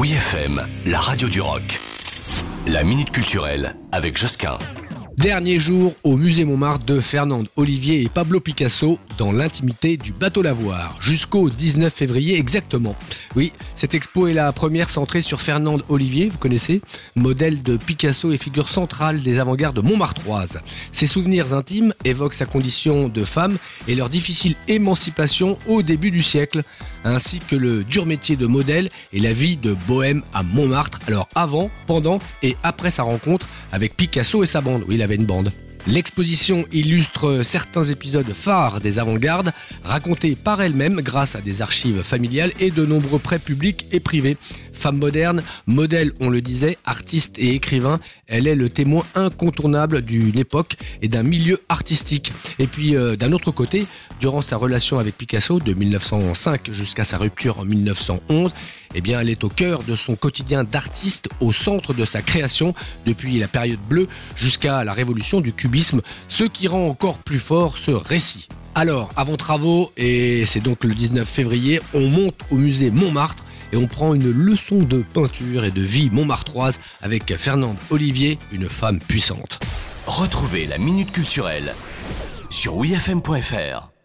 Oui FM, la radio du rock. La minute culturelle avec Josquin. Dernier jour au musée Montmartre de Fernande Olivier et Pablo Picasso dans l'intimité du bateau Lavoir, jusqu'au 19 février exactement. Oui, cette expo est la première centrée sur Fernande Olivier, vous connaissez, modèle de Picasso et figure centrale des avant-gardes montmartroises. Ses souvenirs intimes évoquent sa condition de femme et leur difficile émancipation au début du siècle, ainsi que le dur métier de modèle et la vie de bohème à Montmartre, alors avant, pendant et après sa rencontre avec Picasso et sa bande. Oui, une bande. L'exposition illustre certains épisodes phares des avant-gardes, racontés par elle-même grâce à des archives familiales et de nombreux prêts publics et privés. Femme moderne, modèle, on le disait, artiste et écrivain, elle est le témoin incontournable d'une époque et d'un milieu artistique. Et puis euh, d'un autre côté, durant sa relation avec Picasso de 1905 jusqu'à sa rupture en 1911, eh bien, elle est au cœur de son quotidien d'artiste, au centre de sa création depuis la période bleue jusqu'à la révolution du cubisme, ce qui rend encore plus fort ce récit. Alors, avant travaux, et c'est donc le 19 février, on monte au musée Montmartre et on prend une leçon de peinture et de vie montmartroise avec Fernande Olivier, une femme puissante. Retrouvez la Minute Culturelle sur wifm.fr.